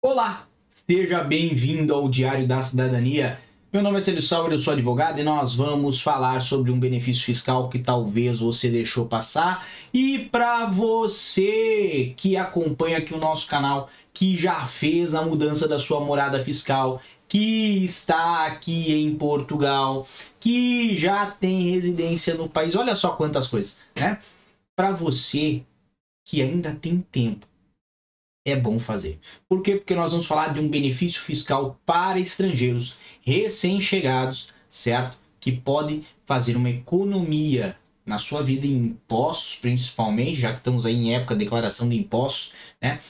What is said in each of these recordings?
Olá, seja bem-vindo ao Diário da Cidadania. Meu nome é Célio Sauer, eu sou advogado e nós vamos falar sobre um benefício fiscal que talvez você deixou passar. E para você que acompanha aqui o nosso canal, que já fez a mudança da sua morada fiscal, que está aqui em Portugal, que já tem residência no país, olha só quantas coisas, né? Para você que ainda tem tempo é bom fazer. Por quê? Porque nós vamos falar de um benefício fiscal para estrangeiros recém-chegados, certo? Que podem fazer uma economia na sua vida em impostos, principalmente, já que estamos aí em época de declaração de impostos, né?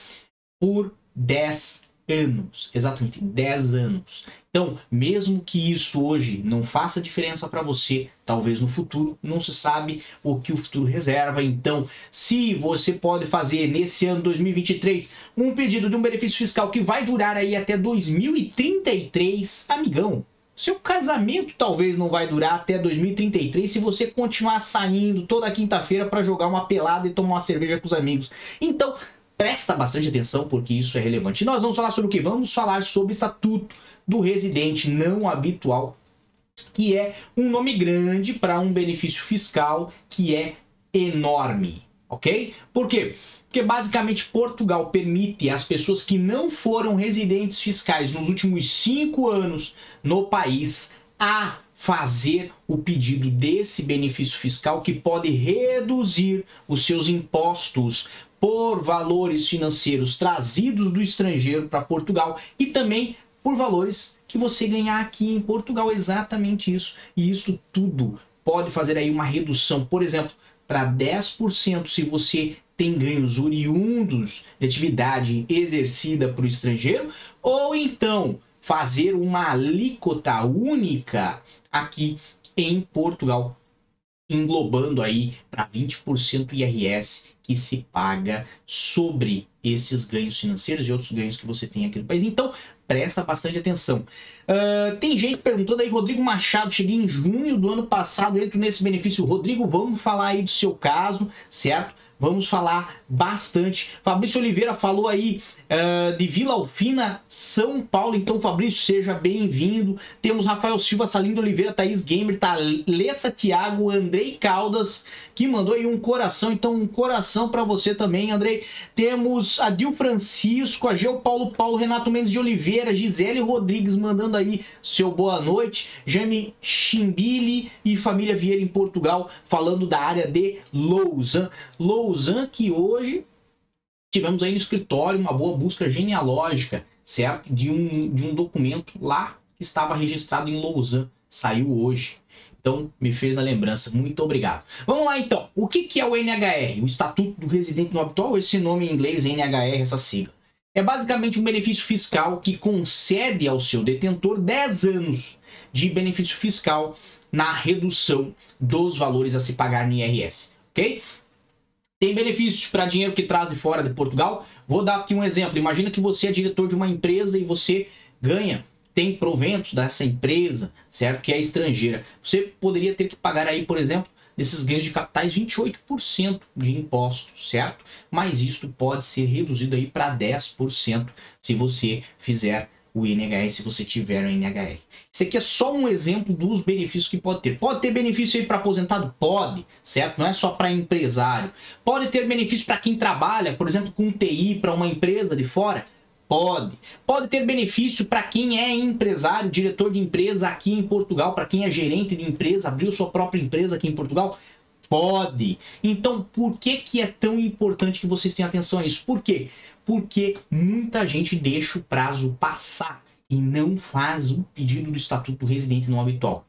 Por 10 anos, exatamente 10 anos. Então, mesmo que isso hoje não faça diferença para você, talvez no futuro, não se sabe o que o futuro reserva. Então, se você pode fazer nesse ano 2023 um pedido de um benefício fiscal que vai durar aí até 2033, amigão, seu casamento talvez não vai durar até 2033 se você continuar saindo toda quinta-feira para jogar uma pelada e tomar uma cerveja com os amigos. Então, Presta bastante atenção porque isso é relevante. nós vamos falar sobre o que? Vamos falar sobre estatuto do residente não habitual, que é um nome grande para um benefício fiscal que é enorme, ok? Por quê? Porque basicamente Portugal permite às pessoas que não foram residentes fiscais nos últimos cinco anos no país a fazer o pedido desse benefício fiscal que pode reduzir os seus impostos por valores financeiros trazidos do estrangeiro para Portugal e também por valores que você ganhar aqui em Portugal. Exatamente isso. E isso tudo pode fazer aí uma redução, por exemplo, para 10% se você tem ganhos oriundos de atividade exercida por estrangeiro, ou então fazer uma alíquota única aqui em Portugal, englobando aí para 20% IRS que se paga sobre esses ganhos financeiros e outros ganhos que você tem aqui no país. Então, presta bastante atenção. Uh, tem gente perguntando aí, Rodrigo Machado, cheguei em junho do ano passado, entro nesse benefício. Rodrigo, vamos falar aí do seu caso, certo? Vamos falar bastante. Fabrício Oliveira falou aí uh, de Vila Alfina, São Paulo. Então, Fabrício, seja bem-vindo. Temos Rafael Silva, Salindo Oliveira, Thaís Gamer, Thalessa Thiago, Andrei Caldas, que mandou aí um coração. Então, um coração para você também, Andrei. Temos Adil Francisco, a Geo Paulo Paulo, Renato Mendes de Oliveira, Gisele Rodrigues mandando aí seu boa noite. Jaime Chimbili e família Vieira em Portugal, falando da área de Lausanne. Lausanne que hoje tivemos aí no escritório uma boa busca genealógica, certo? De um, de um documento lá que estava registrado em Lausanne. Saiu hoje. Então, me fez a lembrança. Muito obrigado. Vamos lá, então. O que, que é o NHR? O Estatuto do Residente no Habitual, esse nome em inglês, NHR, essa sigla. É basicamente um benefício fiscal que concede ao seu detentor 10 anos de benefício fiscal na redução dos valores a se pagar no IRS, ok? Tem benefícios para dinheiro que traz de fora de Portugal. Vou dar aqui um exemplo. Imagina que você é diretor de uma empresa e você ganha, tem proventos dessa empresa, certo? Que é estrangeira. Você poderia ter que pagar aí, por exemplo, desses ganhos de capitais 28% de impostos, certo? Mas isso pode ser reduzido aí para 10% se você fizer o INHS se você tiver o INHR. Isso aqui é só um exemplo dos benefícios que pode ter. Pode ter benefício aí para aposentado? Pode, certo? Não é só para empresário. Pode ter benefício para quem trabalha, por exemplo, com TI para uma empresa de fora? Pode. Pode ter benefício para quem é empresário, diretor de empresa aqui em Portugal, para quem é gerente de empresa, abriu sua própria empresa aqui em Portugal? Pode. Então, por que, que é tão importante que vocês tenham atenção a isso? Por quê? Porque muita gente deixa o prazo passar e não faz o pedido do estatuto do residente não habitual.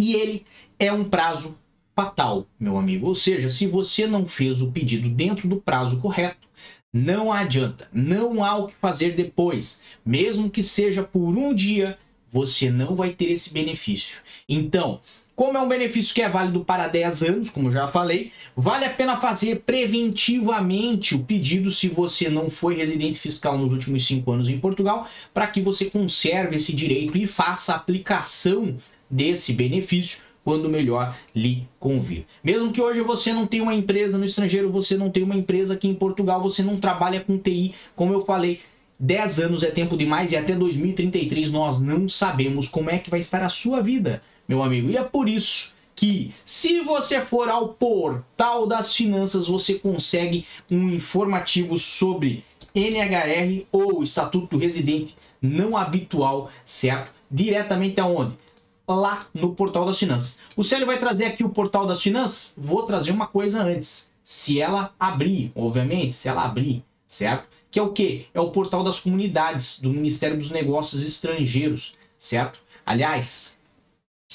E ele é um prazo fatal, meu amigo. Ou seja, se você não fez o pedido dentro do prazo correto, não adianta, não há o que fazer depois. Mesmo que seja por um dia, você não vai ter esse benefício. Então, como é um benefício que é válido para 10 anos, como já falei, vale a pena fazer preventivamente o pedido se você não foi residente fiscal nos últimos 5 anos em Portugal, para que você conserve esse direito e faça a aplicação desse benefício quando melhor lhe convir. Mesmo que hoje você não tenha uma empresa no estrangeiro, você não tem uma empresa aqui em Portugal, você não trabalha com TI, como eu falei, 10 anos é tempo demais e até 2033 nós não sabemos como é que vai estar a sua vida, meu amigo. E é por isso que, se você for ao portal das finanças, você consegue um informativo sobre NHR ou Estatuto do Residente Não Habitual, certo? Diretamente aonde? Lá no portal das finanças. O Célio vai trazer aqui o portal das finanças? Vou trazer uma coisa antes. Se ela abrir, obviamente, se ela abrir, certo? Que é o que? É o portal das comunidades do Ministério dos Negócios Estrangeiros, certo? Aliás,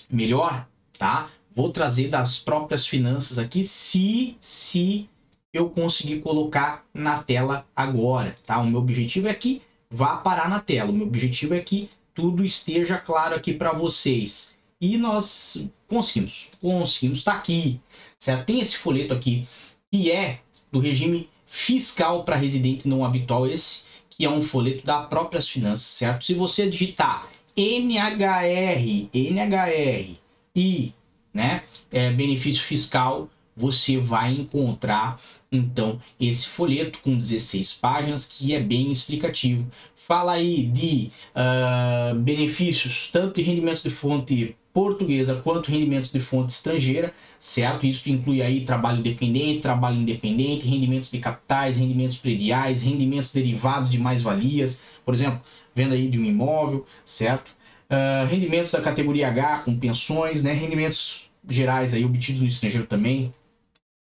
melhor, tá? Vou trazer das próprias finanças aqui, se, se eu conseguir colocar na tela agora, tá? O meu objetivo é que vá parar na tela. O meu objetivo é que tudo esteja claro aqui para vocês. E nós conseguimos, conseguimos, está aqui, certo? Tem esse folheto aqui, que é do regime fiscal para residente não habitual, esse que é um folheto da próprias finanças, certo? Se você digitar NHR, NHR e né, é, benefício fiscal, você vai encontrar então esse folheto com 16 páginas que é bem explicativo. Fala aí de uh, benefícios tanto de rendimentos de fonte portuguesa quanto rendimentos de fonte estrangeira, certo? Isso inclui aí trabalho dependente, trabalho independente, rendimentos de capitais, rendimentos prediais, rendimentos derivados de mais-valias, por exemplo, venda aí de um imóvel, certo? Uh, rendimentos da categoria H com pensões, né? Rendimentos gerais aí obtidos no estrangeiro também.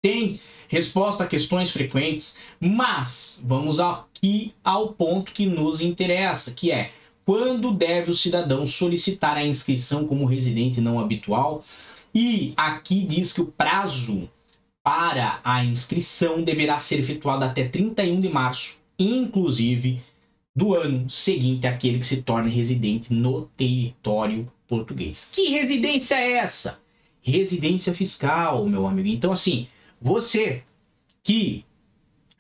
Tem resposta a questões frequentes, mas vamos aqui ao ponto que nos interessa, que é quando deve o cidadão solicitar a inscrição como residente não habitual. E aqui diz que o prazo para a inscrição deverá ser efetuado até 31 de março, inclusive do ano seguinte àquele que se torne residente no território português. Que residência é essa? Residência fiscal, meu amigo. Então, assim, você que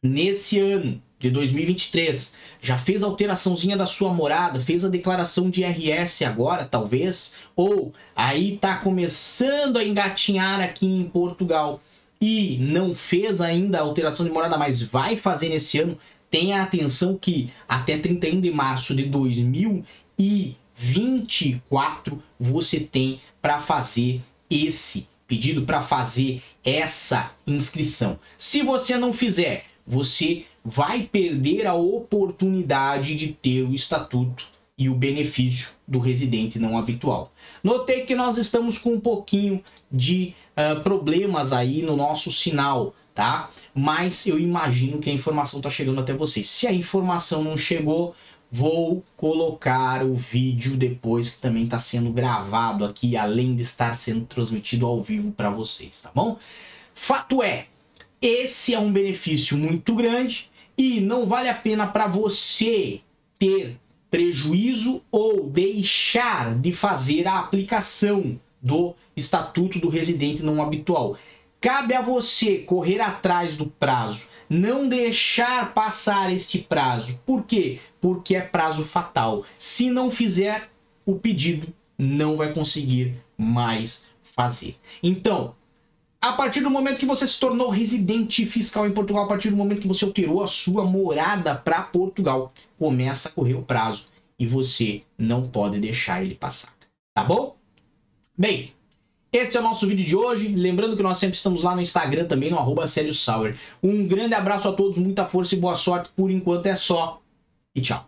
nesse ano de 2023 já fez a alteraçãozinha da sua morada, fez a declaração de IRS agora, talvez, ou aí tá começando a engatinhar aqui em Portugal e não fez ainda a alteração de morada, mas vai fazer nesse ano, tenha atenção que até 31 de março de 2024 você tem para fazer esse pedido para fazer essa inscrição. Se você não fizer, você vai perder a oportunidade de ter o estatuto e o benefício do residente não habitual. Notei que nós estamos com um pouquinho de uh, problemas aí no nosso sinal, tá? Mas eu imagino que a informação está chegando até vocês. Se a informação não chegou, Vou colocar o vídeo depois que também está sendo gravado aqui, além de estar sendo transmitido ao vivo para vocês, tá bom? Fato é, esse é um benefício muito grande e não vale a pena para você ter prejuízo ou deixar de fazer a aplicação do Estatuto do Residente Não Habitual. Cabe a você correr atrás do prazo, não deixar passar este prazo. Por quê? Porque é prazo fatal. Se não fizer o pedido, não vai conseguir mais fazer. Então, a partir do momento que você se tornou residente fiscal em Portugal, a partir do momento que você alterou a sua morada para Portugal, começa a correr o prazo e você não pode deixar ele passar. Tá bom? Bem, esse é o nosso vídeo de hoje. Lembrando que nós sempre estamos lá no Instagram também, no arroba. Um grande abraço a todos, muita força e boa sorte. Por enquanto é só. E tchau.